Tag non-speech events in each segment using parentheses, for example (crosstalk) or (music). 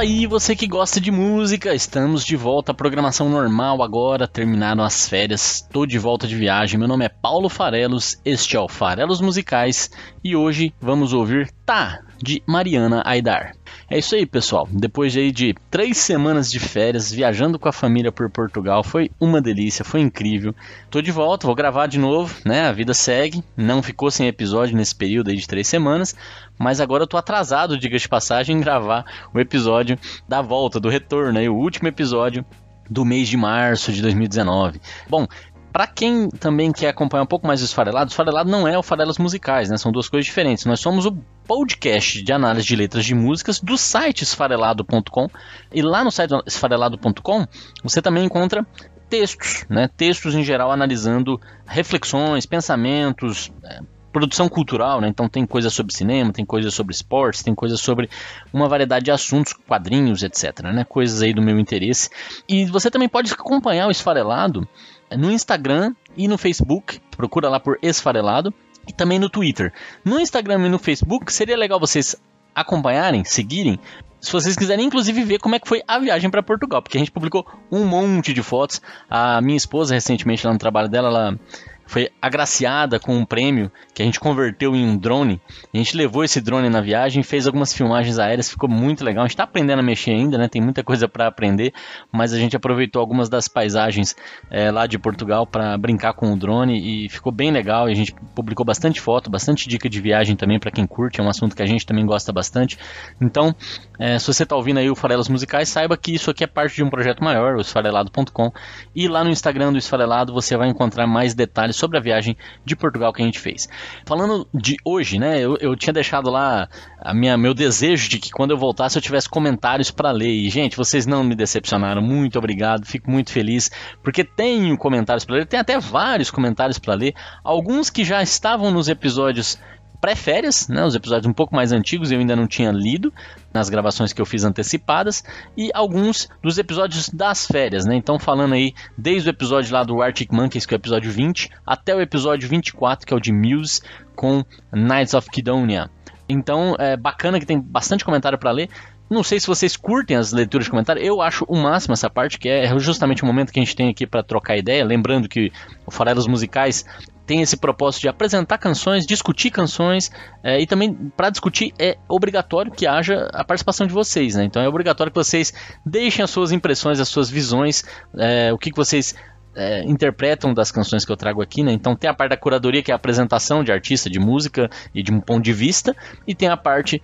Aí, você que gosta de música, estamos de volta à programação normal agora, terminaram as férias, tô de volta de viagem. Meu nome é Paulo Farelos, este é o Farelos Musicais. E hoje vamos ouvir Tá, de Mariana Aidar. É isso aí, pessoal. Depois de, de três semanas de férias, viajando com a família por Portugal, foi uma delícia, foi incrível. Tô de volta, vou gravar de novo, né? A vida segue. Não ficou sem episódio nesse período aí de três semanas, mas agora eu tô atrasado, diga de passagem, em gravar o episódio da volta, do retorno, aí, o último episódio do mês de março de 2019. Bom, para quem também quer acompanhar um pouco mais o Esfarelado, o Esfarelado não é o Farelas Musicais, né? São duas coisas diferentes. Nós somos o podcast de análise de letras de músicas do site esfarelado.com. E lá no site esfarelado.com você também encontra textos, né? Textos em geral analisando reflexões, pensamentos, é, produção cultural, né? Então tem coisa sobre cinema, tem coisa sobre esportes, tem coisa sobre uma variedade de assuntos, quadrinhos, etc, né? Coisas aí do meu interesse. E você também pode acompanhar o Esfarelado no Instagram e no Facebook. Procura lá por Esfarelado. E também no Twitter. No Instagram e no Facebook, seria legal vocês acompanharem, seguirem, se vocês quiserem, inclusive, ver como é que foi a viagem para Portugal, porque a gente publicou um monte de fotos. A minha esposa, recentemente, lá no trabalho dela, ela foi agraciada com um prêmio que a gente converteu em um drone. A gente levou esse drone na viagem, fez algumas filmagens aéreas, ficou muito legal. A gente está aprendendo a mexer ainda, né? Tem muita coisa para aprender, mas a gente aproveitou algumas das paisagens é, lá de Portugal para brincar com o drone e ficou bem legal. E a gente publicou bastante foto, bastante dica de viagem também para quem curte. É um assunto que a gente também gosta bastante. Então, é, se você está ouvindo aí o Farelas Musicais, saiba que isso aqui é parte de um projeto maior, o esfarelado.com. E lá no Instagram do Esfarelado você vai encontrar mais detalhes sobre a viagem de Portugal que a gente fez. Falando de hoje, né? Eu, eu tinha deixado lá a minha, meu desejo de que quando eu voltasse eu tivesse comentários para ler. E, gente, vocês não me decepcionaram. Muito obrigado, fico muito feliz, porque tenho comentários para ler, tem até vários comentários para ler. Alguns que já estavam nos episódios pré-férias, né, os episódios um pouco mais antigos eu ainda não tinha lido nas gravações que eu fiz antecipadas e alguns dos episódios das férias, né? Então falando aí desde o episódio lá do Arctic Monkeys, que é o episódio 20, até o episódio 24, que é o de Muse com Knights of Kidonia. Então é bacana que tem bastante comentário para ler. Não sei se vocês curtem as leituras de comentário, eu acho o máximo essa parte, que é justamente o momento que a gente tem aqui para trocar ideia. Lembrando que o Farelos Musicais tem esse propósito de apresentar canções, discutir canções é, e também para discutir é obrigatório que haja a participação de vocês, né? Então é obrigatório que vocês deixem as suas impressões, as suas visões, é, o que, que vocês é, interpretam das canções que eu trago aqui, né? Então tem a parte da curadoria que é a apresentação de artista, de música e de um ponto de vista, e tem a parte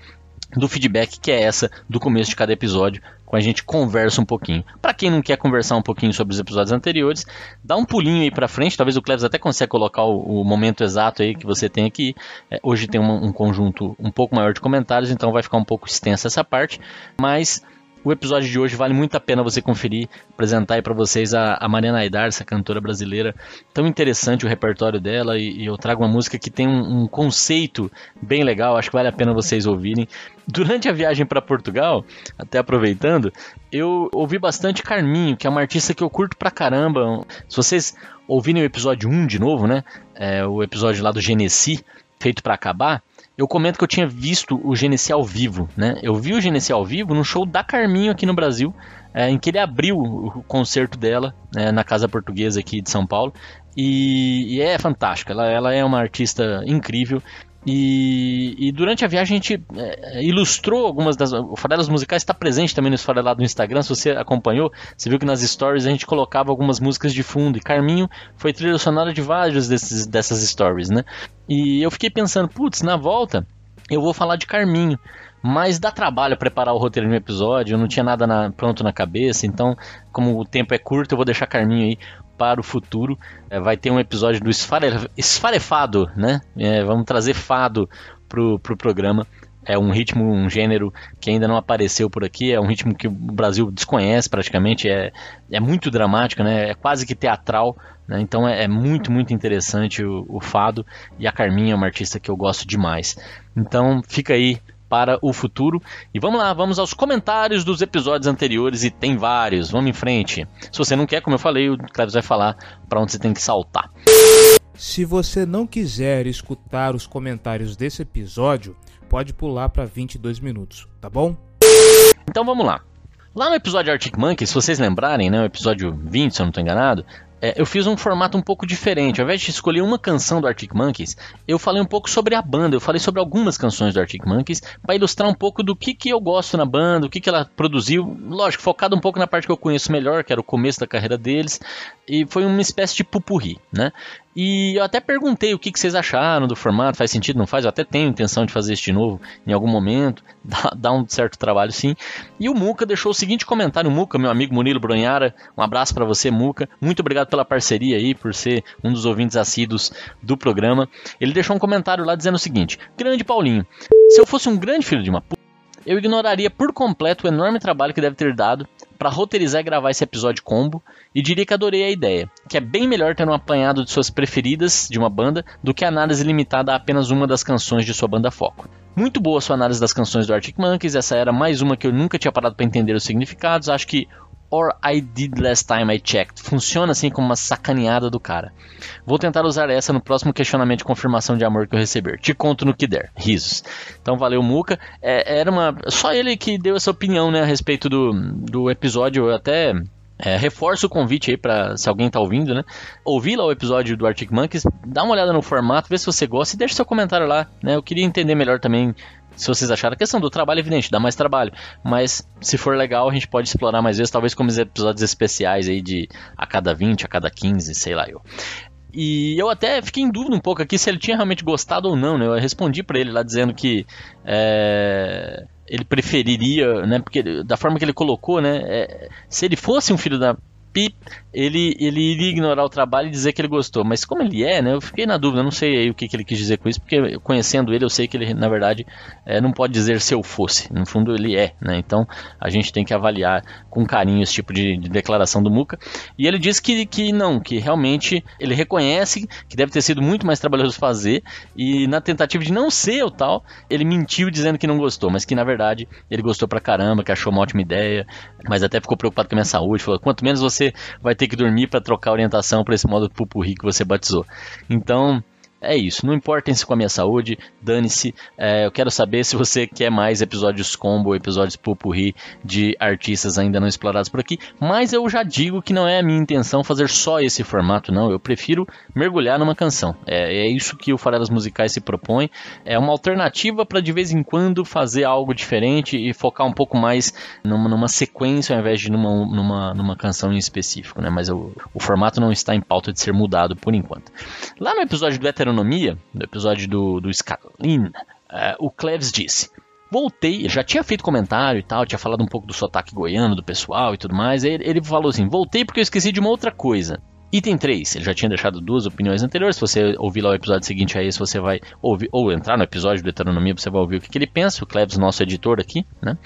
do feedback que é essa do começo de cada episódio, com a gente conversa um pouquinho. Para quem não quer conversar um pouquinho sobre os episódios anteriores, dá um pulinho aí para frente, talvez o Cleves até consiga colocar o, o, momento exato aí que você tem aqui. É, hoje tem um, um conjunto um pouco maior de comentários, então vai ficar um pouco extensa essa parte, mas o episódio de hoje vale muito a pena você conferir, apresentar aí para vocês a, a, Mariana Aidar, essa cantora brasileira. Tão interessante o repertório dela e, e eu trago uma música que tem um, um, conceito bem legal, acho que vale a pena vocês ouvirem. Durante a viagem para Portugal, até aproveitando, eu ouvi bastante Carminho, que é uma artista que eu curto pra caramba. Se vocês ouvirem o episódio 1 de novo, né? É, o episódio lá do Genesi, feito para acabar, eu comento que eu tinha visto o Genesi ao vivo, né? Eu vi o Genesi ao vivo no show da Carminho aqui no Brasil, é, em que ele abriu o concerto dela né, na Casa Portuguesa aqui de São Paulo. E, e é fantástica, ela, ela, é uma artista incrível. E, e, durante a viagem a gente é, ilustrou algumas das. O Farelas Musicais está presente também no Esfarelado no Instagram. Se você acompanhou, você viu que nas stories a gente colocava algumas músicas de fundo. E Carminho foi trilha sonora de várias desses, dessas stories, né? E eu fiquei pensando, putz, na volta eu vou falar de Carminho. Mas dá trabalho preparar o roteiro de um episódio, eu não tinha nada na, pronto na cabeça, então, como o tempo é curto, eu vou deixar Carminho aí para o futuro. É, vai ter um episódio do esfare, esfarefado, né? É, vamos trazer fado pro, pro programa. É um ritmo, um gênero que ainda não apareceu por aqui, é um ritmo que o Brasil desconhece praticamente, é, é muito dramático, né? É quase que teatral, né? Então é, é, muito, muito interessante o, o fado e a Carminha é uma artista que eu gosto demais. Então fica aí para o futuro. E vamos lá, vamos aos comentários dos episódios anteriores e tem vários. Vamos em frente. Se você não quer, como eu falei, o Cleves vai falar para onde você tem que saltar. Se você não quiser escutar os comentários desse episódio, pode pular para 22 minutos, tá bom? Então vamos lá. Lá no episódio Arctic Monkey, se vocês lembrarem, né, o episódio 20, se eu não estou enganado, é, eu fiz um formato um pouco diferente. Ao invés de escolher uma canção do Arctic Monkeys, eu falei um pouco sobre a banda. Eu falei sobre algumas canções do Arctic Monkeys para ilustrar um pouco do que, que eu gosto na banda, o que, que ela produziu. Lógico, focado um pouco na parte que eu conheço melhor, que era o começo da carreira deles. E foi uma espécie de pupurri, né? E eu até perguntei o que, que vocês acharam do formato, faz sentido, não faz? Eu até tenho intenção de fazer de novo em algum momento, (laughs) dá, dá um certo trabalho sim. E o Muca deixou o seguinte comentário, Muca, meu amigo Murilo Bronhara, um abraço para você, Muca, muito obrigado pela parceria aí, por ser um dos ouvintes assíduos do programa. Ele deixou um comentário lá dizendo o seguinte: Grande Paulinho, se eu fosse um grande filho de uma puta, eu ignoraria por completo o enorme trabalho que deve ter dado para roteirizar e gravar esse episódio combo e diria que adorei a ideia, que é bem melhor ter um apanhado de suas preferidas de uma banda do que a análise limitada a apenas uma das canções de sua banda foco. Muito boa sua análise das canções do Arctic Monkeys, essa era mais uma que eu nunca tinha parado para entender os significados, acho que Or I Did Last Time I Checked. Funciona assim como uma sacaneada do cara. Vou tentar usar essa no próximo questionamento de confirmação de amor que eu receber. Te conto no que der. Risos. Então valeu, Muca. É, era uma. Só ele que deu essa opinião né, a respeito do, do episódio. Eu até é, reforço o convite aí para se alguém tá ouvindo, né? Ouvir lá o episódio do Arctic Monkeys, dá uma olhada no formato, vê se você gosta e deixa seu comentário lá, né? Eu queria entender melhor também se vocês acharam. A questão do trabalho é evidente, dá mais trabalho. Mas se for legal, a gente pode explorar mais vezes, talvez como episódios especiais aí de a cada 20, a cada 15, sei lá eu. E eu até fiquei em dúvida um pouco aqui se ele tinha realmente gostado ou não, né? Eu respondi para ele lá dizendo que é, ele preferiria, né? Porque da forma que ele colocou, né? É, se ele fosse um filho da ele, ele iria ignorar o trabalho e dizer que ele gostou. Mas como ele é, né? Eu fiquei na dúvida, não sei o que, que ele quis dizer com isso, porque conhecendo ele, eu sei que ele, na verdade, é, não pode dizer se eu fosse. No fundo, ele é, né? Então a gente tem que avaliar com carinho esse tipo de, de declaração do Muca. E ele disse que, que não, que realmente ele reconhece que deve ter sido muito mais trabalhoso fazer, e na tentativa de não ser o tal, ele mentiu dizendo que não gostou, mas que na verdade ele gostou pra caramba, que achou uma ótima ideia, mas até ficou preocupado com a minha saúde. Falou: quanto menos você vai ter que dormir para trocar orientação para esse modo pupurri que você batizou. Então, é isso. Não importem-se com a minha saúde, dane-se. É, eu quero saber se você quer mais episódios combo, episódios pupurri de artistas ainda não explorados por aqui. Mas eu já digo que não é a minha intenção fazer só esse formato, não. Eu prefiro mergulhar numa canção. É, é isso que o Farelas Musicais se propõe. É uma alternativa para de vez em quando fazer algo diferente e focar um pouco mais numa, numa sequência ao invés de numa, numa, numa canção em específico. Né? Mas eu, o formato não está em pauta de ser mudado por enquanto. Lá no episódio do Heteronomia, no episódio do, do Scalin, uh, o Cleves disse: Voltei, já tinha feito comentário e tal, tinha falado um pouco do sotaque goiano do pessoal e tudo mais. Ele, ele falou assim: Voltei porque eu esqueci de uma outra coisa. Item 3, ele já tinha deixado duas opiniões anteriores. Se você ouvir lá o episódio seguinte a esse, você vai ouvir, ou entrar no episódio do Heteronomia, você vai ouvir o que, que ele pensa. O Klebs, nosso editor aqui, né?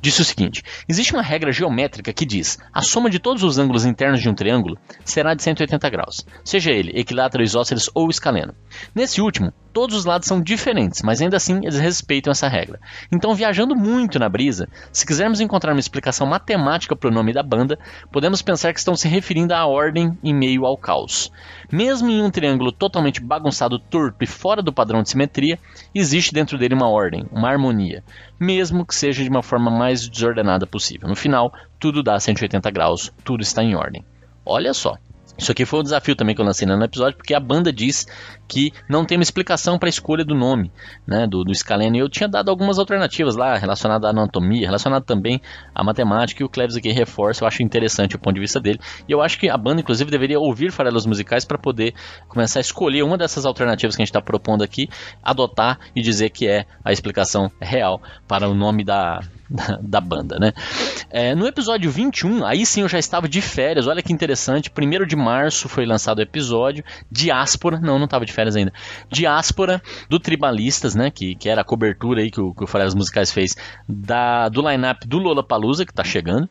Disse o seguinte: existe uma regra geométrica que diz a soma de todos os ângulos internos de um triângulo será de 180 graus, seja ele equilátero, isósceles ou escaleno. Nesse último, todos os lados são diferentes, mas ainda assim eles respeitam essa regra. Então, viajando muito na brisa, se quisermos encontrar uma explicação matemática para o nome da banda, podemos pensar que estão se referindo à ordem em meio ao caos. Mesmo em um triângulo totalmente bagunçado, torto e fora do padrão de simetria, existe dentro dele uma ordem, uma harmonia, mesmo que seja de uma forma mais desordenada possível. No final, tudo dá 180 graus, tudo está em ordem. Olha só. Isso aqui foi um desafio também que eu lancei no episódio, porque a banda diz que não tem uma explicação para a escolha do nome né, do, do Scalene. Eu tinha dado algumas alternativas lá, relacionadas à anatomia, relacionado também à matemática, e o Cleves aqui reforça, eu acho interessante o ponto de vista dele. E eu acho que a banda, inclusive, deveria ouvir farelas musicais para poder começar a escolher uma dessas alternativas que a gente está propondo aqui, adotar e dizer que é a explicação real para o nome da, da, banda, né? É, no episódio 21, aí sim eu já estava de férias, olha que interessante. Primeiro de março foi lançado o episódio. Diáspora, não, não estava de férias ainda. Diáspora do Tribalistas, né? Que, que era a cobertura aí que o, que o Farelas Musicais fez da, do line-up do Lola Palusa, que está chegando.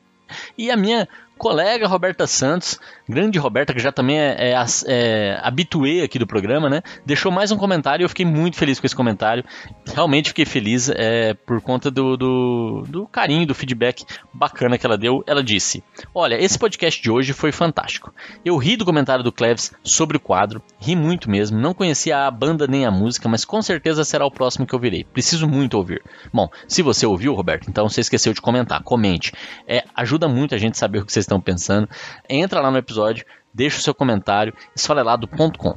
E a minha colega Roberta Santos grande Roberta, que já também é, é, é habituê aqui do programa, né? Deixou mais um comentário e eu fiquei muito feliz com esse comentário. Realmente fiquei feliz é, por conta do, do, do carinho, do feedback bacana que ela deu. Ela disse: Olha, esse podcast de hoje foi fantástico. Eu ri do comentário do Cleves sobre o quadro, ri muito mesmo. Não conhecia a banda nem a música, mas com certeza será o próximo que eu virei. Preciso muito ouvir. Bom, se você ouviu, Roberto, então você esqueceu de comentar. Comente. É, ajuda muito a gente saber o que vocês estão pensando. Entra lá no episódio, deixa o seu comentário, esfarelado.com.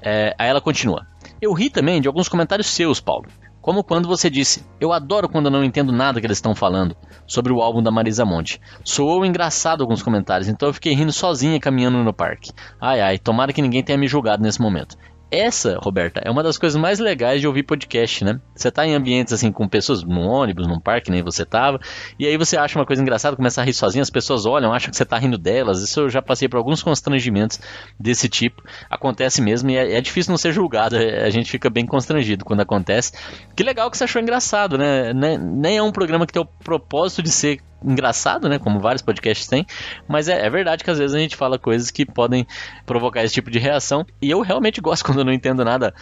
É, aí ela continua. Eu ri também de alguns comentários seus, Paulo. Como quando você disse, eu adoro quando eu não entendo nada que eles estão falando sobre o álbum da Marisa Monte. Soou engraçado alguns comentários, então eu fiquei rindo sozinha caminhando no parque. Ai ai, tomara que ninguém tenha me julgado nesse momento. Essa, Roberta, é uma das coisas mais legais de ouvir podcast, né? Você tá em ambientes assim com pessoas no ônibus, num parque, nem você tava, e aí você acha uma coisa engraçada, começa a rir sozinho, as pessoas olham, acham que você tá rindo delas. Isso eu já passei por alguns constrangimentos desse tipo. Acontece mesmo e é, é difícil não ser julgado, é, a gente fica bem constrangido quando acontece. Que legal que você achou engraçado, né? Nem é um programa que tem o propósito de ser engraçado, né? Como vários podcasts têm, mas é, é, verdade que às vezes a gente fala coisas que podem provocar esse tipo de reação. E eu realmente gosto (laughs) quando eu não entendo nada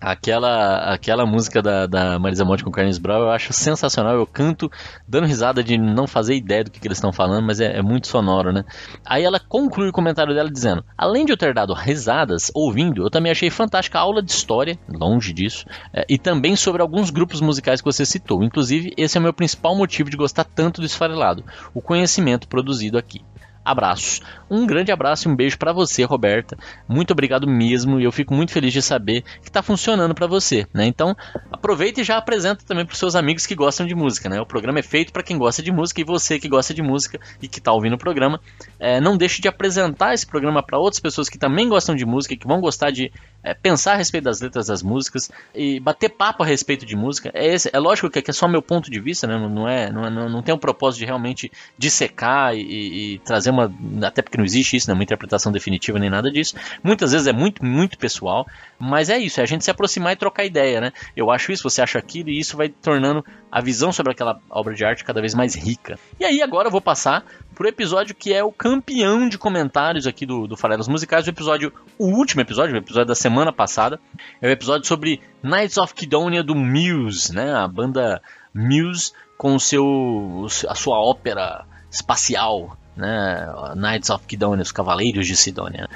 Aquela, aquela música da, da Marisa Monte com Carlos Brown eu acho sensacional. Eu canto dando risada de não fazer ideia do que, que eles estão falando, mas é, é, muito sonoro, né? Aí ela conclui o comentário dela dizendo: Além de eu ter dado risadas ouvindo, eu também achei fantástica a aula de história, longe disso, é, e também sobre alguns grupos musicais que você citou. Inclusive, esse é o meu principal motivo de gostar tanto do esfarelado: o conhecimento produzido aqui abraços. Um grande abraço e um beijo para você, Roberta. Muito obrigado mesmo e eu fico muito feliz de saber que está funcionando para você, né? Então, aproveita e já apresenta também para seus amigos que gostam de música, né? O programa é feito para quem gosta de música e você que gosta de música e que está ouvindo o programa, é, não deixe de apresentar esse programa para outras pessoas que também gostam de música que vão gostar de é, pensar a respeito das letras das músicas e bater papo a respeito de música. É, esse, é lógico que aqui é só meu ponto de vista, né? Não, é, não, é, não, não tem o propósito de realmente dissecar e, e trazer uma. Até porque não existe isso, né? Uma interpretação definitiva nem nada disso. Muitas vezes é muito, muito pessoal, mas é isso, é a gente se aproximar e trocar ideia, né? Eu acho isso, você acha aquilo, e isso vai tornando a visão sobre aquela obra de arte cada vez mais rica. E aí agora eu vou passar pro episódio que é o campeão de comentários aqui do, do Farelas Musicais, o episódio, o último episódio, o episódio da semana passada, é o episódio sobre Knights of Kidonia do Muse, né? A banda Muse com seu, a sua ópera espacial né? Knights of Kidonia, os Cavaleiros de Sidônia.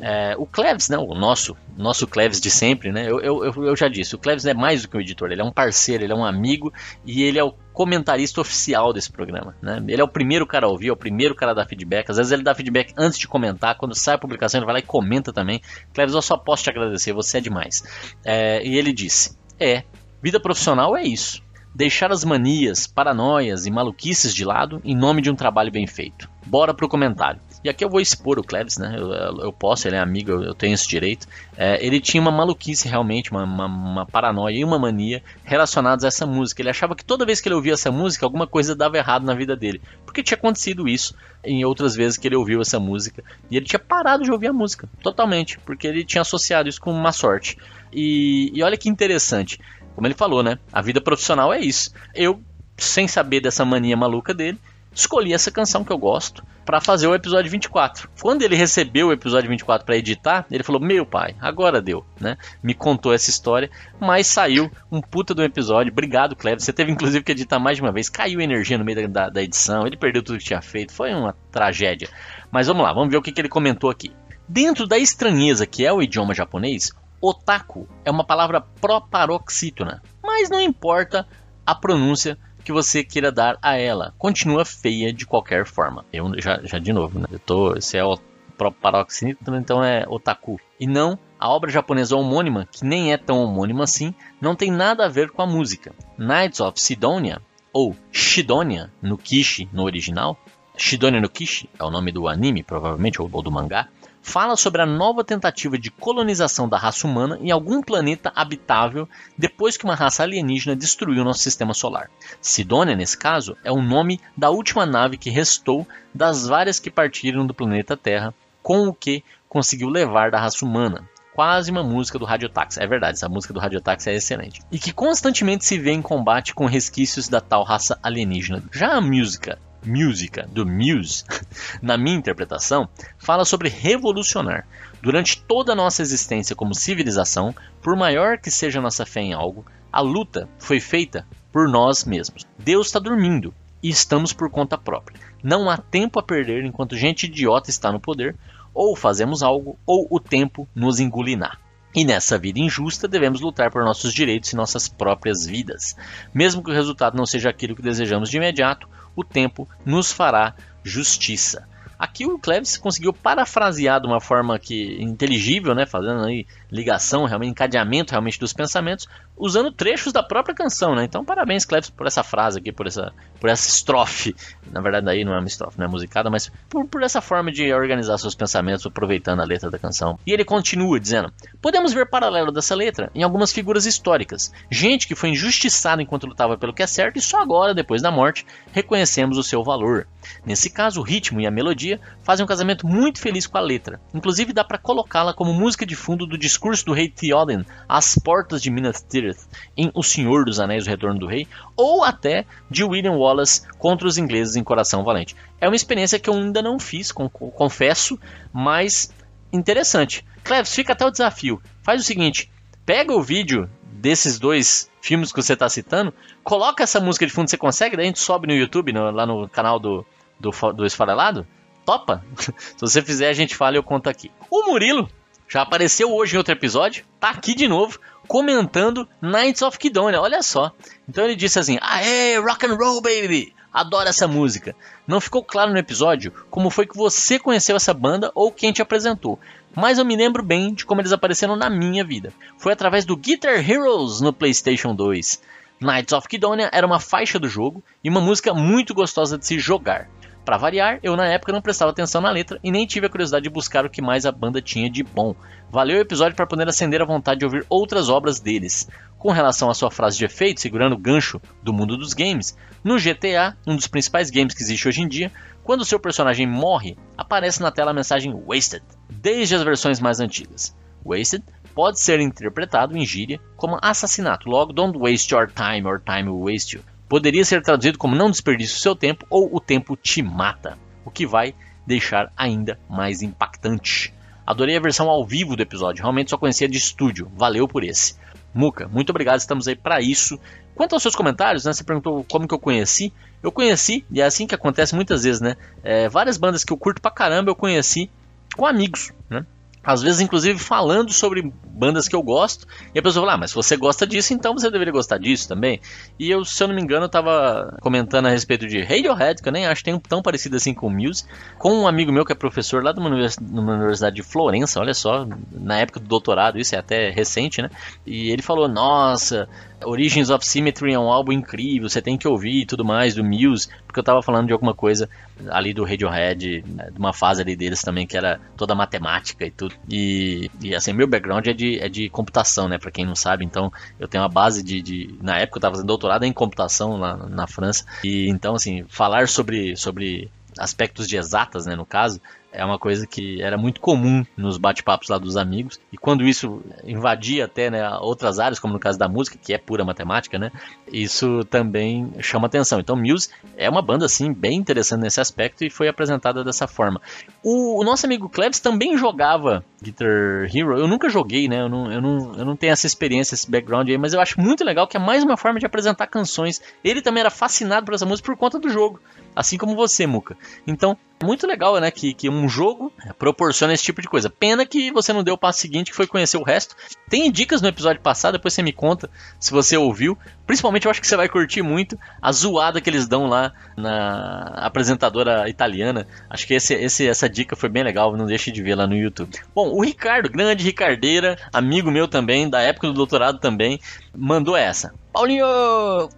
É, o Cleves, né? O nosso, nosso Cleves de sempre, né? Eu, eu, eu já disse, o Cleves é mais do que um editor, ele é um parceiro, ele é um amigo e ele é o comentarista oficial desse programa, né? Ele é o primeiro cara a ouvir, é o primeiro cara a dar feedback. Às vezes ele dá feedback antes de comentar, quando sai a publicação ele vai lá e comenta também. Cleves, eu só posso te agradecer, você é demais. É, e ele disse: É, vida profissional é isso deixar as manias, paranoias e maluquices de lado em nome de um trabalho bem feito. Bora pro comentário. E aqui eu vou expor o Cleves, né? Eu, eu posso, ele é amigo, eu, eu tenho esse direito. É, ele tinha uma maluquice realmente, uma, uma, uma, paranoia e uma mania relacionadas a essa música. Ele achava que toda vez que ele ouvia essa música, alguma coisa dava errado na vida dele. Porque tinha acontecido isso em outras vezes que ele ouviu essa música. E ele tinha parado de ouvir a música, totalmente. Porque ele tinha associado isso com uma sorte. E, e olha que interessante como ele falou, né? A vida profissional é isso. Eu, sem saber dessa mania maluca dele, escolhi essa canção que eu gosto para fazer o episódio 24. Quando ele recebeu o episódio 24 para editar, ele falou: "Meu pai, agora deu", né? Me contou essa história, mas saiu um puta do episódio. Obrigado, Cleber. Você teve inclusive que editar mais de uma vez. Caiu energia no meio da, da edição, ele perdeu tudo que tinha feito. Foi uma tragédia. Mas vamos lá, vamos ver o que, que ele comentou aqui. Dentro da estranheza que é o idioma japonês, Otaku é uma palavra proparoxítona, mas não importa a pronúncia que você queira dar a ela, continua feia de qualquer forma. Eu já, já de novo, né? Eu tô, se é o proparoxítona, então é otaku. E não a obra japonesa homônima, que nem é tão homônima assim, não tem nada a ver com a música. Knights of Sidonia, ou Shidonia no Kishi no original, Shidonia no Kishi é o nome do anime, provavelmente, ou, ou do mangá, fala sobre a nova tentativa de colonização da raça humana em algum planeta habitável depois que uma raça alienígena destruiu nosso sistema solar. Sidônia, nesse caso, é o nome da última nave que restou das várias que partiram do planeta Terra, com o que conseguiu levar da raça humana. Quase uma música do Radiotaxi. É verdade, essa música do Radiotaxi é excelente. E que constantemente se vê em combate com resquícios da tal raça alienígena. Já a música música, do Muse, (laughs) na minha interpretação, fala sobre revolucionar. Durante toda a nossa existência como civilização, por maior que seja nossa fé em algo, a luta foi feita por nós mesmos. Deus está dormindo e estamos por conta própria. Não há tempo a perder enquanto gente idiota está no poder, ou fazemos algo, ou o tempo nos engolirá. E nessa vida injusta, devemos lutar por nossos direitos e nossas próprias vidas. Mesmo que o resultado não seja aquilo que desejamos de imediato, o tempo nos fará justiça. Aqui o Cleves conseguiu parafrasear de uma forma que inteligível, né, fazendo aí ligação, realmente encadeamento realmente dos pensamentos, usando trechos da própria canção, né? Então, parabéns Cleves por essa frase aqui, por essa por essa estrofe. Na verdade, aí não é uma estrofe, não é musicada, mas por, por essa forma de organizar seus pensamentos aproveitando a letra da canção. E ele continua dizendo: "Podemos ver paralelo dessa letra em algumas figuras históricas, gente que foi injustiçada enquanto lutava pelo que é certo e só agora, depois da morte, reconhecemos o seu valor. Nesse caso, o ritmo e a melodia fazem um casamento muito feliz com a letra. Inclusive dá para colocá-la como música de fundo do discurso do rei Theoden às portas de Minas Tirith em O Senhor dos Anéis, O Retorno do Rei, ou até de William Wallace contra os ingleses em Coração Valente. É uma experiência que eu ainda não fiz, confesso, mas interessante. Cleves, fica até o desafio. Faz o seguinte, pega o vídeo desses dois filmes que você está citando, coloca essa música de fundo, você consegue? Daí a gente sobe no YouTube, no, lá no canal do, do, do Esfarelado? Topa? (laughs) Se você fizer, a gente fala e eu conto aqui. O Murilo já apareceu hoje em outro episódio, tá aqui de novo, comentando Knights of Kidonia, olha só. Então ele disse assim: Aê, rock and roll, baby! Adoro essa música. Não ficou claro no episódio como foi que você conheceu essa banda ou quem te apresentou, mas eu me lembro bem de como eles apareceram na minha vida. Foi através do Guitar Heroes no PlayStation 2. Knights of Kidonia era uma faixa do jogo e uma música muito gostosa de se jogar. Para variar, eu na época não prestava atenção na letra e nem tive a curiosidade de buscar o que mais a banda tinha de bom. Valeu o episódio para poder acender a vontade de ouvir outras obras deles. Com relação à sua frase de efeito, segurando o gancho do mundo dos games, no GTA, um dos principais games que existe hoje em dia, quando seu personagem morre, aparece na tela a mensagem Wasted, desde as versões mais antigas. Wasted pode ser interpretado em gíria como assassinato, logo don't waste your time or time will waste you. Poderia ser traduzido como não desperdice o seu tempo ou o tempo te mata, o que vai deixar ainda mais impactante. Adorei a versão ao vivo do episódio, realmente só conhecia de estúdio, valeu por esse. Muca, muito obrigado, estamos aí para isso. Quanto aos seus comentários, né, você perguntou como que eu conheci. Eu conheci, e é assim que acontece muitas vezes, né? É, várias bandas que eu curto pra caramba eu conheci com amigos, né? Às vezes inclusive falando sobre bandas que eu gosto, e a pessoa fala, ah, mas se você gosta disso, então você deveria gostar disso também. E eu, se eu não me engano, eu tava comentando a respeito de Radiohead, que eu nem acho tem tão parecido assim com o Muse, com um amigo meu que é professor lá numa universidade de Florença, olha só, na época do doutorado, isso é até recente, né? E ele falou, nossa, Origins of Symmetry é um álbum incrível, você tem que ouvir e tudo mais, do Muse, porque eu tava falando de alguma coisa ali do Radiohead, né, de uma fase ali deles também que era toda matemática e tudo. E, e assim, meu background é de, é de computação, né, pra quem não sabe, então eu tenho uma base de, de na época eu tava fazendo doutorado em computação lá na França, e então assim, falar sobre, sobre aspectos de exatas, né, no caso, é uma coisa que era muito comum nos bate-papos lá dos amigos. E quando isso invadia até né, outras áreas, como no caso da música, que é pura matemática, né? Isso também chama atenção. Então, Muse é uma banda assim bem interessante nesse aspecto e foi apresentada dessa forma. O, o nosso amigo Klebs também jogava Guitar Hero. Eu nunca joguei, né? Eu não, eu, não, eu não tenho essa experiência, esse background aí, mas eu acho muito legal que é mais uma forma de apresentar canções. Ele também era fascinado por essa música por conta do jogo assim como você, Muca. Então, muito legal, né, que, que um jogo proporciona esse tipo de coisa. Pena que você não deu o passo seguinte, que foi conhecer o resto. Tem dicas no episódio passado, depois você me conta se você ouviu. Principalmente eu acho que você vai curtir muito a zoada que eles dão lá na apresentadora italiana. Acho que esse, esse, essa dica foi bem legal, não deixe de ver lá no YouTube. Bom, o Ricardo, grande Ricardeira, amigo meu também, da época do doutorado também, mandou essa. Paulinho!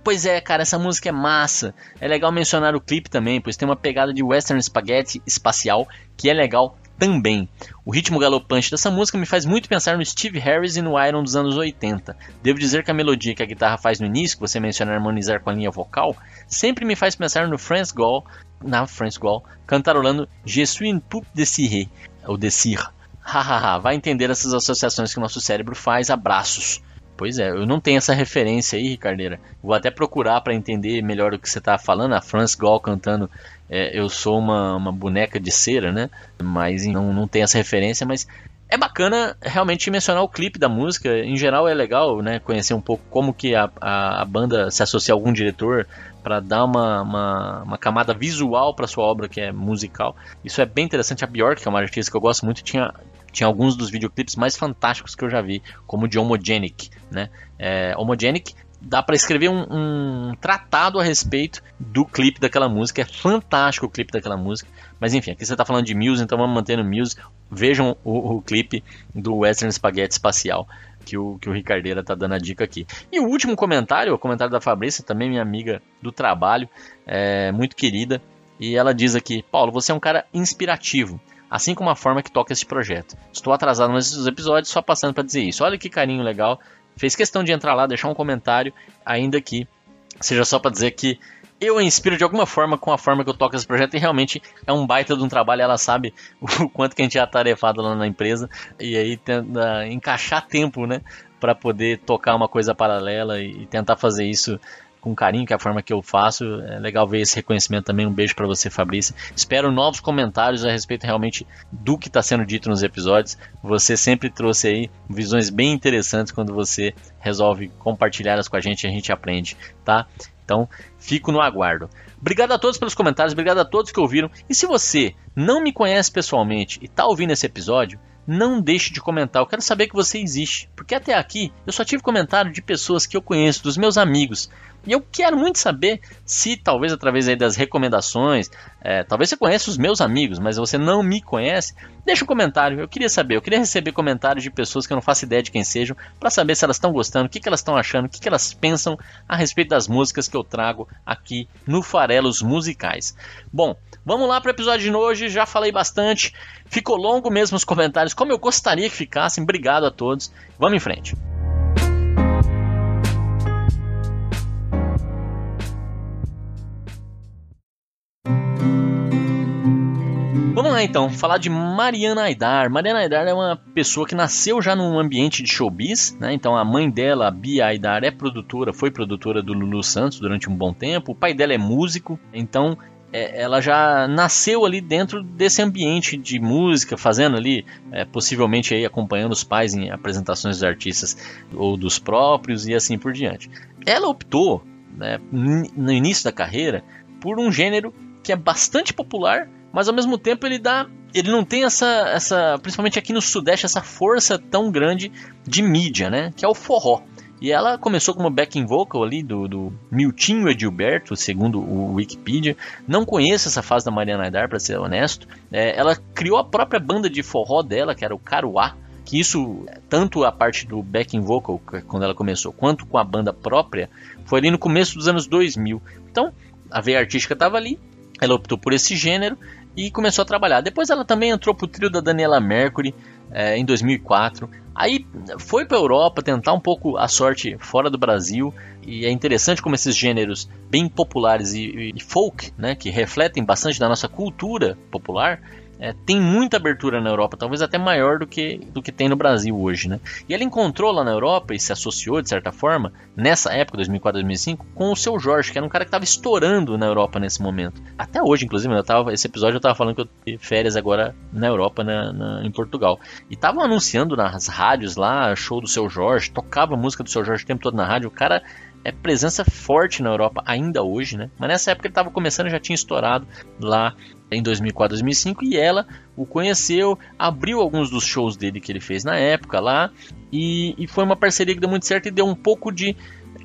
Pois é, cara, essa música é massa. É legal mencionar o clipe também, pois tem uma pegada de western spaghetti espacial que é legal também. O ritmo galopante dessa música me faz muito pensar no Steve Harris e no Iron dos anos 80. Devo dizer que a melodia que a guitarra faz no início, que você menciona harmonizar com a linha vocal, sempre me faz pensar no France Gall, na France Gall, cantarolando Je suis une poupe de cire, ou de cire. Hahaha, vai entender essas associações que o nosso cérebro faz. Abraços. Pois é, eu não tenho essa referência aí, Ricardeira. Vou até procurar para entender melhor o que você está falando. A France Gall cantando é, eu sou uma, uma boneca de cera, né? Mas não, não tem essa referência, mas é bacana realmente mencionar o clipe da música. Em geral é legal, né? Conhecer um pouco como que a, a, a banda se associa a algum diretor para dar uma, uma, uma, camada visual para sua obra que é musical. Isso é bem interessante. A Bjork, que é uma artista que eu gosto muito, tinha tinha alguns dos videoclipes mais fantásticos que eu já vi, como o de Homogenic, né? É, Homogenic dá para escrever um, um, tratado a respeito do clipe daquela música. É fantástico o clipe daquela música. Mas enfim, aqui você está falando de Muse, então vamos manter no Muse. Vejam o, o clipe do Western Spaghetti Espacial. Que o, que o Ricardeira tá dando a dica aqui. E o último comentário, o comentário da Fabrícia, também minha amiga do trabalho, é, muito querida. E ela diz aqui: Paulo, você é um cara inspirativo assim como a forma que toca esse projeto. Estou atrasado nesses episódios, só passando para dizer isso. Olha que carinho legal. Fez questão de entrar lá, deixar um comentário, ainda que seja só para dizer que eu a inspiro de alguma forma com a forma que eu toco esse projeto e realmente é um baita de um trabalho. Ela sabe (laughs) o quanto que a gente é atarefado lá na empresa e aí tenta encaixar tempo, né, para poder tocar uma coisa paralela e tentar fazer isso com carinho, que é a forma que eu faço. É legal ver esse reconhecimento também. Um beijo para você, Fabrício. Espero novos comentários a respeito realmente do que está sendo dito nos episódios. Você sempre trouxe aí visões bem interessantes quando você resolve compartilhá-las com a gente, a gente aprende, tá? Então, fico no aguardo. Obrigado a todos pelos comentários, obrigado a todos que ouviram. E se você não me conhece pessoalmente e está ouvindo esse episódio, não deixe de comentar. Eu quero saber que você existe, porque até aqui eu só tive comentário de pessoas que eu conheço, dos meus amigos. E eu quero muito saber se, talvez através aí das recomendações, é, talvez você conheça os meus amigos, mas você não me conhece, deixa um comentário. Eu queria saber, eu queria receber comentários de pessoas que eu não faço ideia de quem sejam, para saber se elas estão gostando, o que, que elas estão achando, o que, que elas pensam a respeito das músicas que eu trago aqui no Farelos Musicais. Bom, vamos lá para o episódio de hoje, já falei bastante, ficou longo mesmo os comentários, como eu gostaria que ficassem. Obrigado a todos, vamos em frente. Vamos lá então, falar de Mariana Aidar. Mariana Aidar é uma pessoa que nasceu já num ambiente de showbiz, né? Então a mãe dela, a Bia Aidar, é produtora, foi produtora do Lulu Santos durante um bom tempo. O pai dela é músico, então é, ela já nasceu ali dentro desse ambiente de música, fazendo ali, é, possivelmente aí acompanhando os pais em apresentações dos artistas ou dos próprios e assim por diante. Ela optou, né, no início da carreira, por um gênero que é bastante popular mas ao mesmo tempo ele dá ele não tem essa, essa principalmente aqui no sudeste essa força tão grande de mídia né que é o forró e ela começou como backing vocal ali do, do Miltinho Edilberto, segundo o Wikipedia. Não conheço essa fase da Mariana Aidar, para ser honesto. É, ela criou a própria banda de forró dela, que era o Caruá. Que isso, tanto a parte do backing vocal, quando ela começou, quanto com a banda própria, foi ali no começo dos anos 2000. Então, a veia artística estava ali, ela optou por esse gênero e começou a trabalhar. Depois ela também entrou pro trio da Daniela Mercury é, em 2004. Aí foi para Europa tentar um pouco a sorte fora do Brasil e é interessante como esses gêneros bem populares e, e folk, né, que refletem bastante da nossa cultura popular, é, tem muita abertura na Europa, talvez até maior do que, do que tem no Brasil hoje, né? E ele encontrou lá na Europa e se associou de certa forma, nessa época, 2004, 2005, com o seu Jorge, que era um cara que estava estourando na Europa nesse momento. Até hoje, inclusive, eu tava, esse episódio eu estava falando que eu tive férias agora na Europa, na, na, em Portugal. E estavam anunciando nas rádios lá, show do seu Jorge, tocava música do seu Jorge o tempo todo na rádio. O cara é presença forte na Europa ainda hoje, né? Mas nessa época ele estava começando, já tinha estourado lá em 2004, 2005 e ela o conheceu, abriu alguns dos shows dele que ele fez na época lá e, e foi uma parceria que deu muito certo e deu um pouco de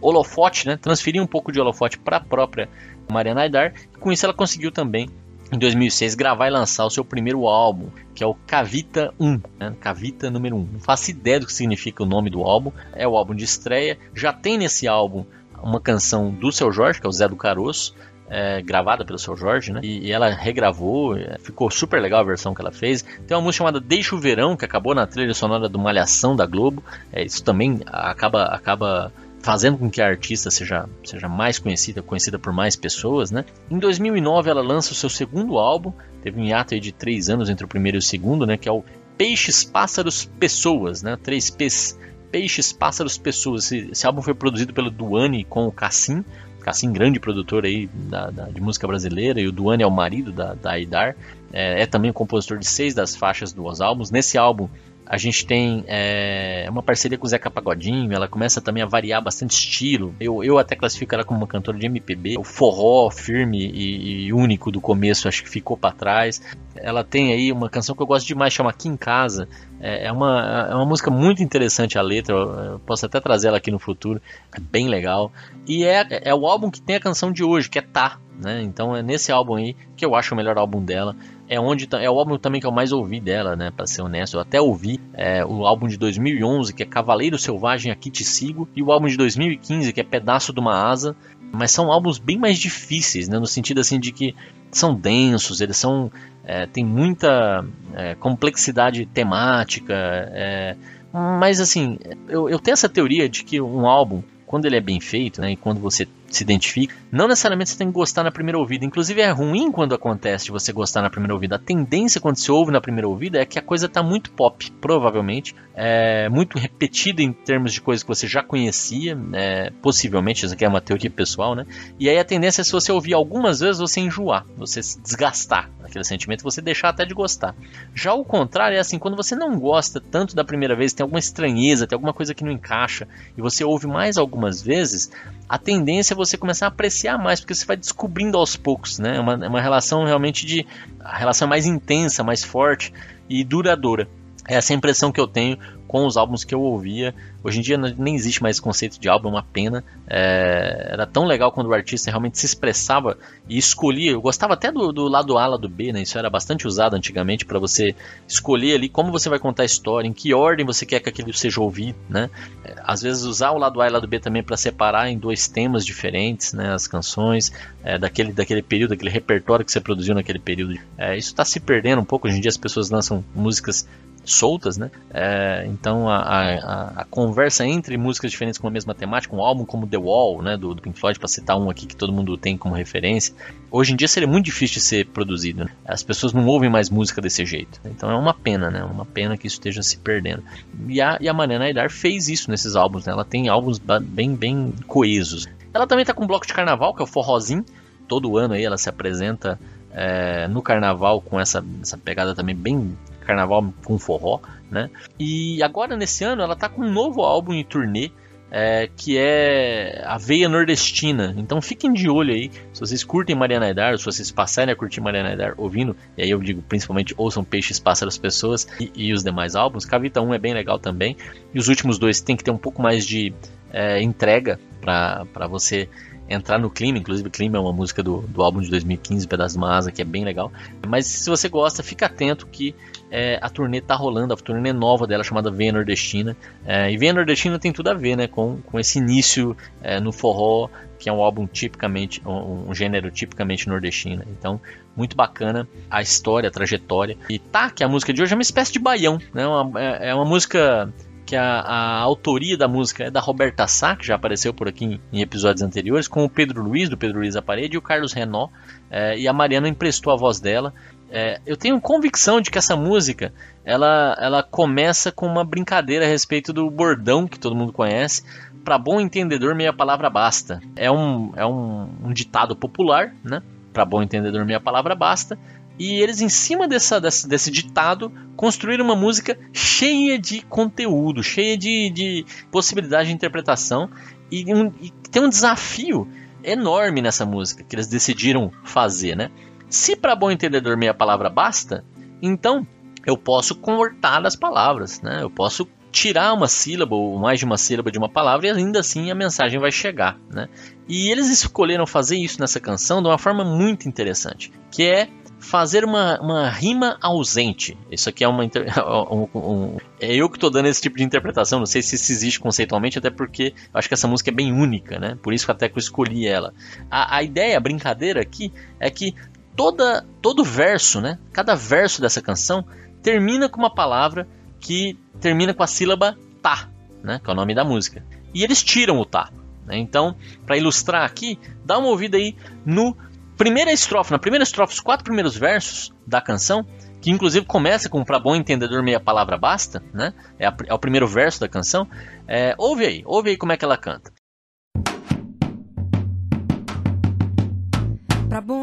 holofote, né? Transferiu um pouco de holofote para a própria Mariana Aidar. E com isso ela conseguiu também em 2006 gravar e lançar o seu primeiro álbum, que é o Cavita 1, né? Cavita número 1. Não faço ideia do que significa o nome do álbum, é o álbum de estreia. Já tem nesse álbum uma canção do seu Jorge, que é o Zé do Caroço, é, gravada pelo seu Jorge, né? E, e, ela regravou, é, ficou super legal a versão que ela fez. Tem uma música chamada Deixa o Verão, que acabou na trilha sonora do Malhação da Globo. É, isso também acaba, acaba fazendo com que a artista seja, seja mais conhecida, conhecida por mais pessoas, né? Em 2009 ela lança o seu segundo álbum, teve um hiato de três anos entre o primeiro e o segundo, né? Que é o Peixes, Pássaros, Pessoas, né? Três P's, Peixes, Pássaros, Pessoas. Esse, esse álbum foi produzido pelo Duane com o Cassim, Cassim, grande produtor aí da, da, de música brasileira, e o Duane é o marido da, da Aidar. É, é também o compositor de seis das faixas dos álbuns. Nesse álbum, a gente tem é, uma parceria com o Zeca Pagodinho, ela começa também a variar bastante estilo. Eu, eu até classifico ela como uma cantora de MPB. O forró firme e, e único do começo acho que ficou para trás. Ela tem aí uma canção que eu gosto demais, chama Aqui em Casa. É, é, uma, é uma música muito interessante a letra, eu posso até trazer ela aqui no futuro, é bem legal. E é, é o álbum que tem a canção de hoje, que é Tá. Né? Então é nesse álbum aí que eu acho o melhor álbum dela é onde é o álbum também que eu mais ouvi dela, né, para ser honesto. Eu até ouvi é, o álbum de 2011 que é Cavaleiro Selvagem Aqui Te Sigo e o álbum de 2015 que é Pedaço de uma Asa, mas são álbuns bem mais difíceis, né, no sentido assim de que são densos, eles são é, tem muita é, complexidade temática, é, mas assim eu, eu tenho essa teoria de que um álbum quando ele é bem feito, né, e quando você se identifica, não necessariamente você tem que gostar na primeira ouvida. Inclusive é ruim quando acontece de você gostar na primeira ouvida. A tendência quando se ouve na primeira ouvida é que a coisa está muito pop, provavelmente, é muito repetida em termos de coisas que você já conhecia, é, possivelmente, isso aqui é uma teoria pessoal, né? E aí a tendência é se você ouvir algumas vezes você enjoar, você se desgastar aquele sentimento, você deixar até de gostar. Já o contrário é assim, quando você não gosta tanto da primeira vez, tem alguma estranheza, tem alguma coisa que não encaixa, e você ouve mais algumas vezes, a tendência é você começar a apreciar mais, porque você vai descobrindo aos poucos, né? É uma, é uma relação realmente de. A relação mais intensa, mais forte e duradoura. Essa é a impressão que eu tenho com os álbuns que eu ouvia. Hoje em dia nem existe mais esse conceito de álbum, é uma pena. É, era tão legal quando o artista realmente se expressava e escolhia. Eu gostava até do, do lado A, lado B, né? Isso era bastante usado antigamente para você escolher ali como você vai contar a história, em que ordem você quer que aquilo seja ouvido, né? É, às vezes usar o lado A e o lado B também para separar em dois temas diferentes, né? As canções é, daquele, daquele período, daquele repertório que você produziu naquele período. É, isso está se perdendo um pouco. Hoje em dia as pessoas lançam músicas soltas, né? É, então a, a, a, conversa entre músicas diferentes com a mesma temática, um álbum como The Wall, né, do, do Pink Floyd, para citar um aqui que todo mundo tem como referência, hoje em dia seria muito difícil de ser produzido. Né? As pessoas não ouvem mais música desse jeito. Então é uma pena, né? Uma pena que isso esteja se perdendo. E a, e a Mariana Aidar fez isso nesses álbuns, né? Ela tem álbuns bem, bem coesos. Ela também está com um bloco de carnaval, que é o Forrozinho. Todo ano aí ela se apresenta é, no carnaval com essa, essa pegada também bem carnaval com forró, né? E agora nesse ano ela tá com um novo álbum em turnê. É, que é a veia nordestina. Então fiquem de olho aí. Se vocês curtem Mariana Aidar, se vocês passarem a curtir Mariana Aidar ouvindo, e aí eu digo principalmente ouçam Peixes, Pássaros, Pessoas e, e os demais álbuns. Cavita 1 é bem legal também. E os últimos dois tem que ter um pouco mais de é, entrega para você entrar no clima. Inclusive, clima é uma música do, do álbum de 2015, Pedaço de Asa, que é bem legal. Mas se você gosta, fica atento que é, a turnê tá rolando, a turnê nova dela chamada Veia Nordestina. É, e Veia Nordestina tem tudo a ver né, com, com esse início é, no forró, que é um álbum tipicamente, um, um, gênero tipicamente nordestino. Então, muito bacana a história, a trajetória. E tá, que a música de hoje é uma espécie de baião, né? Uma, é, é uma música que a, a, autoria da música é da Roberta Sá, que já apareceu por aqui em, em, episódios anteriores, com o Pedro Luiz, do Pedro Luiz a Parede, e o Carlos Renó, é, e a Mariana emprestou a voz dela. É, eu tenho convicção de que essa música ela, ela começa com uma brincadeira a respeito do bordão que todo mundo conhece. Para bom entendedor, meia palavra basta. É um, é um, um ditado popular, né? Para bom entendedor, meia palavra basta. E eles, em cima dessa, dessa, desse ditado, construíram uma música cheia de conteúdo, cheia de, de possibilidade de interpretação. E, um, e tem um desafio enorme nessa música que eles decidiram fazer, né? Se para bom entendedor meia palavra basta, então eu posso cortar as palavras, né? Eu posso tirar uma sílaba ou mais de uma sílaba de uma palavra e ainda assim a mensagem vai chegar, né? E eles escolheram fazer isso nessa canção de uma forma muito interessante, que é fazer uma, uma rima ausente. Isso aqui é uma. (laughs) Um, um, é eu que estou dando esse tipo de interpretação, não sei se isso existe conceitualmente, até porque acho que essa música é bem única, né? Por isso que até que eu escolhi ela. A, a ideia, a brincadeira aqui, é que toda, todo verso, né? Cada verso dessa canção termina com uma palavra que termina com a sílaba tá, né? Que é o nome da música. E eles tiram o tá. Né? Então, para ilustrar aqui, dá uma ouvida aí no primeira estrofe, na primeira estrofe, os quatro primeiros versos da canção, que inclusive começa com para bom entendedor meia palavra basta, né? É, a, é, o primeiro verso da canção. É, ouve aí, ouve aí como é que ela canta.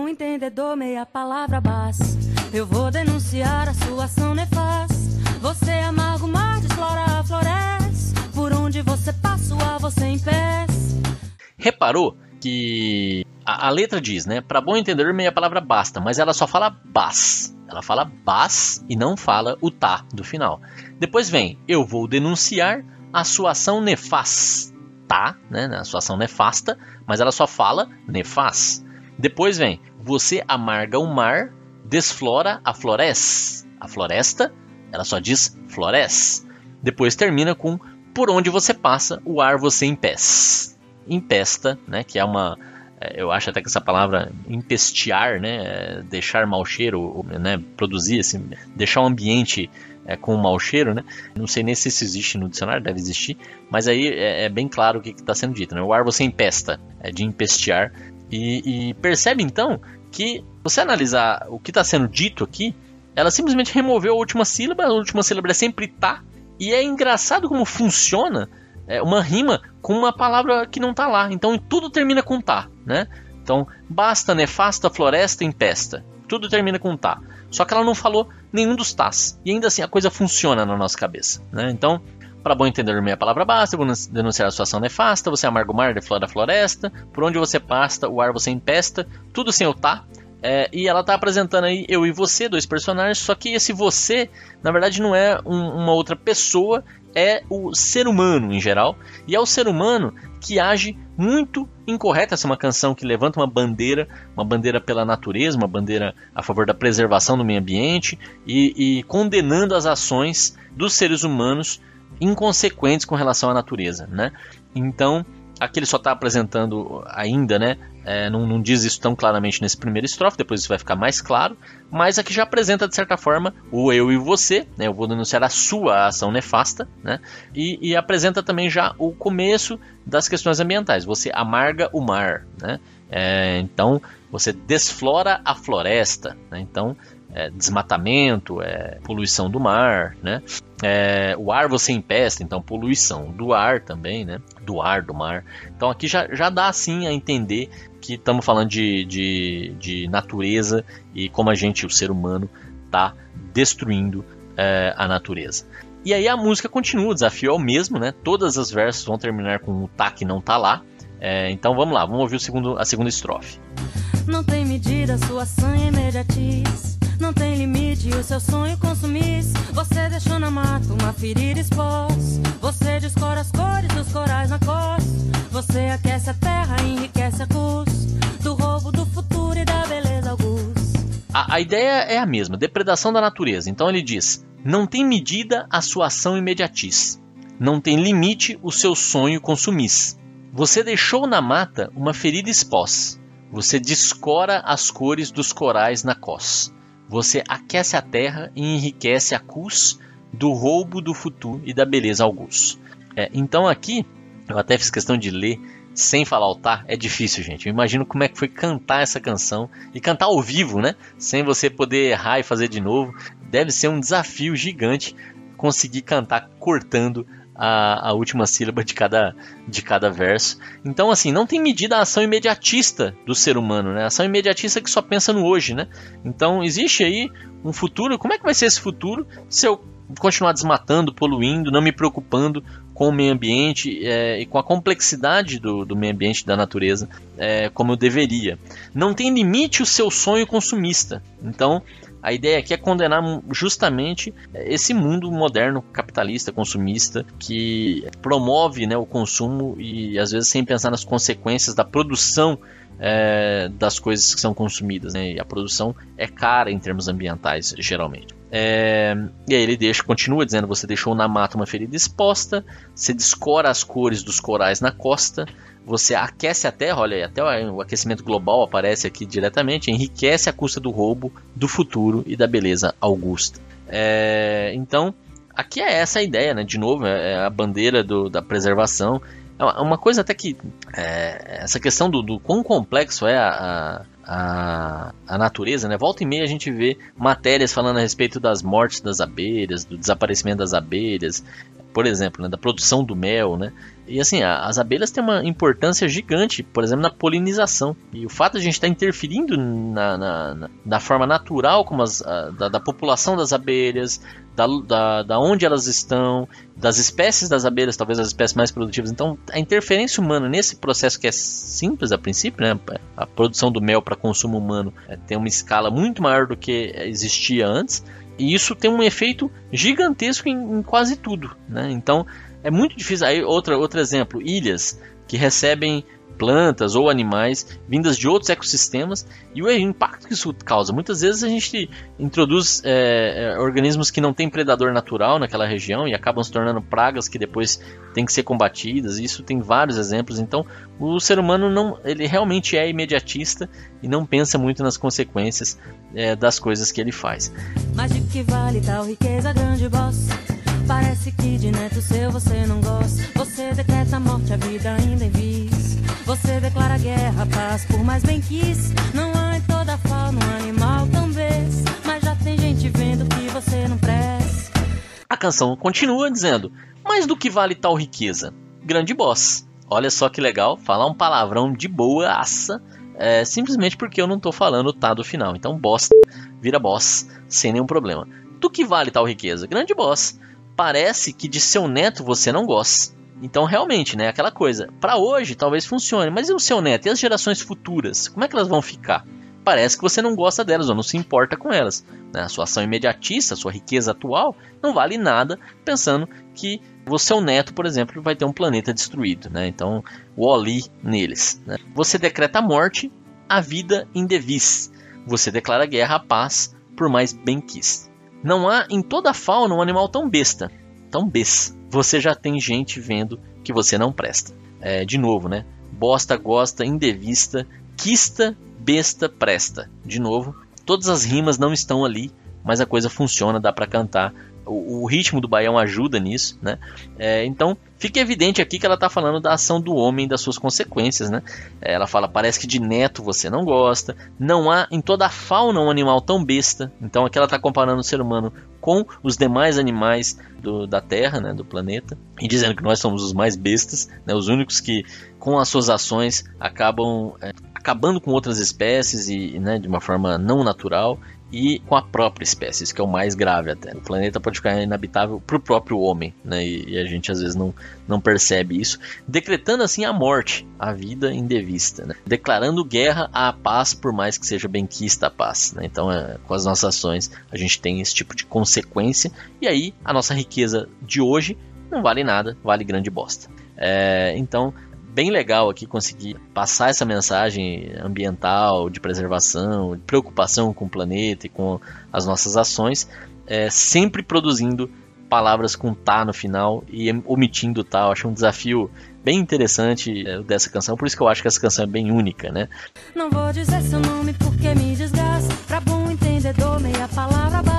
entendedor, meia palavra basta. Eu vou denunciar a sua ação nefasta. Você é amargo mar, desflora a floresta. Por onde você passa, o ar você. Reparou que a, a, letra diz, né? Para bom entender, meia palavra basta, mas ela só fala bas. Ela fala bas e não fala o tá do final. Depois vem, eu vou denunciar a sua ação nefasta, né? A sua ação nefasta, mas ela só fala nefas. Depois vem, você amarga o mar, desflora a floresta. A floresta, ela só diz flores. Depois termina com por onde você passa, o ar você empesta. Empesta, né? Que é uma eu acho até que essa palavra empestear, né, é deixar mau cheiro, né, produzir, deixar o ambiente é, com mau cheiro, né, não sei nem se isso existe no dicionário, deve existir, mas aí é, é bem claro o que está sendo dito, né, o ar você empesta, é de empestear, e, e percebe então que você analisar o que está sendo dito aqui, ela simplesmente removeu a última sílaba, a última sílaba é sempre tá, e é engraçado como funciona é, uma rima com uma palavra que não está lá. Então tudo termina com tá, né? Então basta, nefasta, floresta, empesta. Tudo termina com tá. Só que ela não falou nenhum dos tás. E ainda assim a coisa funciona na nossa cabeça, né? Então para bom entender meia palavra basta, denunciar a situação nefasta, você amarga o mar, deflora a floresta, por onde você pasta, o ar você empesta, tudo sem o tá. É, e ela tá apresentando aí eu e você, dois personagens, só que esse você, na verdade, não é um, uma outra pessoa, é o ser humano em geral, e é o ser humano que age muito incorreto. Essa é uma canção que levanta uma bandeira, uma bandeira pela natureza, uma bandeira a favor da preservação do meio ambiente e, e condenando as ações dos seres humanos inconsequentes com relação à natureza, né? Então, aqui ele só está apresentando ainda, né? É, não, não, diz isso tão claramente nesse primeiro estrofe, depois isso vai ficar mais claro, mas aqui já apresenta de certa forma o eu e você, né? Eu vou denunciar a sua ação nefasta, né? E, e apresenta também já o começo das questões ambientais. Você amarga o mar, né? É, então você desflora a floresta, né? Então é, desmatamento, é, poluição do mar, né? É, o ar você empesta, então poluição do ar também, né? Do ar, do mar. Então aqui já, já dá assim a entender que estamos falando de, de, de, natureza e como a gente, o ser humano, está destruindo é, a natureza. E aí a música continua, o desafio é o mesmo, né? Todas as versos vão terminar com o tá que não tá lá. É, então vamos lá, vamos ouvir segundo, a segunda estrofe. Não tem medida, sua sanha imediatiz não tem limite, o seu sonho consumisse. Você deixou na mata uma ferida exposta. Você descora as cores dos corais na costa. Você aquece a terra, enriquece a custo do roubo do futuro e da beleza augusta. A, a ideia é a mesma, depredação da natureza. Então ele diz: não tem medida a sua ação imediatis. Não tem limite o seu sonho consumis. Você deixou na mata uma ferida exposta. Você descora as cores dos corais na costa. Você aquece a terra e enriquece a cus do roubo do futuro e da beleza augusta. É, então aqui, eu até fiz questão de ler sem falar o tá, é difícil, gente. Eu imagino como é que foi cantar essa canção e cantar ao vivo, né? Sem você poder errar e fazer de novo. Deve ser um desafio gigante conseguir cantar cortando a, a, última sílaba de cada, de cada verso. Então, assim, não tem medida a ação imediatista do ser humano, né? A ação imediatista que só pensa no hoje, né? Então, existe aí um futuro. Como é que vai ser esse futuro se eu continuar desmatando, poluindo, não me preocupando com o meio ambiente é, e com a complexidade do, do meio ambiente da natureza é, como eu deveria? Não tem limite o seu sonho consumista. Então, a ideia aqui é condenar justamente esse mundo moderno capitalista, consumista, que promove né, o consumo e às vezes sem pensar nas consequências da produção é, das coisas que são consumidas. Né? E a produção é cara em termos ambientais, geralmente. É, e aí ele deixa, continua dizendo: você deixou na mata uma ferida exposta, você descora as cores dos corais na costa, você aquece a Terra, olha aí, até o aquecimento global aparece aqui diretamente, enriquece a custa do roubo, do futuro e da beleza augusta. É, então, aqui é essa a ideia, né? De novo, é, é a bandeira do, da preservação. É uma coisa até que é, essa questão do, do quão complexo é a, a, a, natureza, né? Volta e meia a gente vê matérias falando a respeito das mortes das abelhas, do desaparecimento das abelhas, por exemplo, né, da produção do mel, né? E assim, as abelhas têm uma importância gigante, por exemplo, na polinização. E o fato de a gente estar tá interferindo na, na, na, na, forma natural como as, a, da, da, população das abelhas, da, da, da onde elas estão, das espécies das abelhas, talvez as espécies mais produtivas. Então, a interferência humana nesse processo que é simples a princípio, né? A produção do mel para consumo humano é, tem uma escala muito maior do que existia antes. E isso tem um efeito gigantesco em, em quase tudo, né? Então, é muito difícil. Aí, outra, outro exemplo: ilhas que recebem plantas ou animais vindas de outros ecossistemas e o impacto que isso causa. Muitas vezes a gente introduz é, é, organismos que não têm predador natural naquela região e acabam se tornando pragas que depois têm que ser combatidas. Isso tem vários exemplos. Então, o ser humano não, ele realmente é imediatista e não pensa muito nas consequências é, das coisas que ele faz. Mas de que vale tal riqueza, grande boss? Parece que de neto seu você não gosta. Você decreta a morte, a vida ainda em vis. Você declara guerra, paz, por mais bem quis. Não há em toda fauna um animal tão vez. Mas já tem gente vendo que você não presta. A canção continua dizendo: Mas do que vale tal riqueza? Grande boss. Olha só que legal, falar um palavrão de boa aça. É, simplesmente porque eu não tô falando tá do final. Então, boss vira boss sem nenhum problema. Do que vale tal riqueza? Grande boss parece que de seu neto você não gosta. Então, realmente, né, aquela coisa, para hoje talvez funcione, mas e o seu neto e as gerações futuras? Como é que elas vão ficar? Parece que você não gosta delas ou não se importa com elas. Né? A sua ação imediatista, a sua riqueza atual, não vale nada pensando que o seu neto, por exemplo, vai ter um planeta destruído. Né? Então, o Oli neles. Né? Você decreta a morte, a vida indevis. Você declara guerra à paz, por mais bem quis. Não há em toda a fauna um animal tão besta, tão bes. Você já tem gente vendo que você não presta. É, de novo, né? Bosta, gosta, indevista, quista, besta, presta. De novo, todas as rimas não estão ali, mas a coisa funciona, dá para cantar o, o, ritmo do baião ajuda nisso, né? É, então fica evidente aqui que ela está falando da ação do homem e das suas consequências, né? É, ela fala, parece que de neto você não gosta, não há em toda a fauna um animal tão besta. Então aqui ela está comparando o ser humano com os demais animais do, da Terra, né, do planeta, e dizendo que nós somos os mais bestas, né, os únicos que com as suas ações acabam é, acabando com outras espécies e né, de uma forma não natural e com a própria espécie, isso que é o mais grave até. O planeta pode ficar inabitável para o próprio homem, né? E, e, a gente às vezes não, não percebe isso, decretando assim a morte, a vida indevista, né? declarando guerra à paz, por mais que seja benquista a paz. Né? Então, é, com as nossas ações, a gente tem esse tipo de consequência, e aí a nossa riqueza de hoje não vale nada, vale grande bosta. É, então, bem legal aqui conseguir passar essa mensagem ambiental, de preservação, de preocupação com o planeta e com as nossas ações, é, sempre produzindo palavras com tá no final e omitindo tá. Eu acho um desafio bem interessante é, dessa canção, por isso que eu acho que essa canção é bem única, né? Não vou dizer seu nome porque me desgasta, pra bom entendedor meia palavra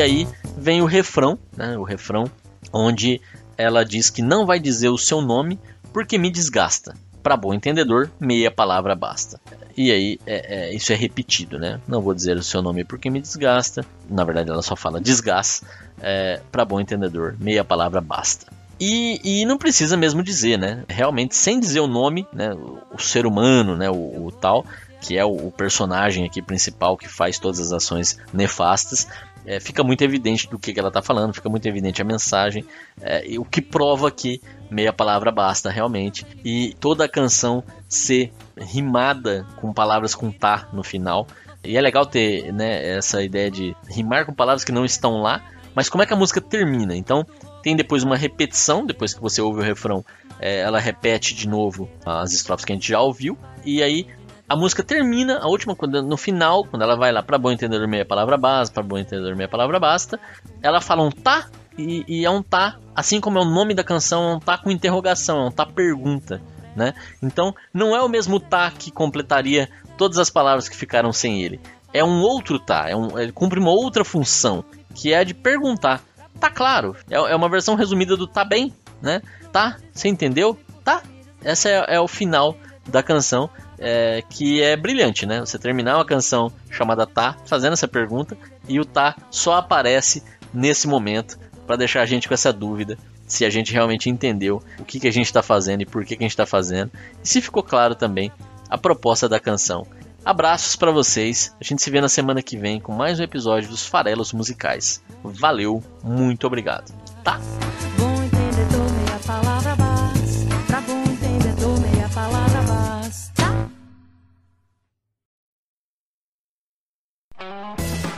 E aí vem o refrão, né? O refrão onde ela diz que não vai dizer o seu nome porque me desgasta. Para bom entendedor, meia palavra basta. E aí é, é, isso é repetido, né? Não vou dizer o seu nome porque me desgasta. Na verdade, ela só fala desgasta. É, Para bom entendedor, meia palavra basta. E, e, não precisa mesmo dizer, né? Realmente, sem dizer o nome, né? O, o ser humano, né? O, o tal, que é o, o, personagem aqui principal que faz todas as ações nefastas, é, fica muito evidente do que, que ela está falando, fica muito evidente a mensagem, é, o que prova que meia palavra basta realmente. E toda a canção ser rimada com palavras com tá no final. E é legal ter né, essa ideia de rimar com palavras que não estão lá, mas como é que a música termina? Então tem depois uma repetição, depois que você ouve o refrão, é, ela repete de novo as estrofes que a gente já ouviu, e aí a música termina, a última, quando, no final, quando ela vai lá para bom entendedor meia palavra basta, para bom entendedor meia palavra basta, ela fala um tá e, e, é um tá, assim como é o nome da canção, é um tá com interrogação, é um tá pergunta, né? Então não é o mesmo tá que completaria todas as palavras que ficaram sem ele. é um outro tá, é um, ele cumpre uma outra função, que é a de perguntar. Tá claro, é, é uma versão resumida do tá bem, né? Tá, você entendeu? Tá. Essa é, é o final da canção, é, que é brilhante, né? Você terminar uma canção chamada Tá, fazendo essa pergunta, e o Tá só aparece nesse momento para deixar a gente com essa dúvida se a gente realmente entendeu o que, que a gente está fazendo e por que, que a gente está fazendo, e se ficou claro também a proposta da canção. Abraços para vocês. A gente se vê na semana que vem com mais um episódio dos Farelos Musicais. Valeu, muito obrigado. Tá.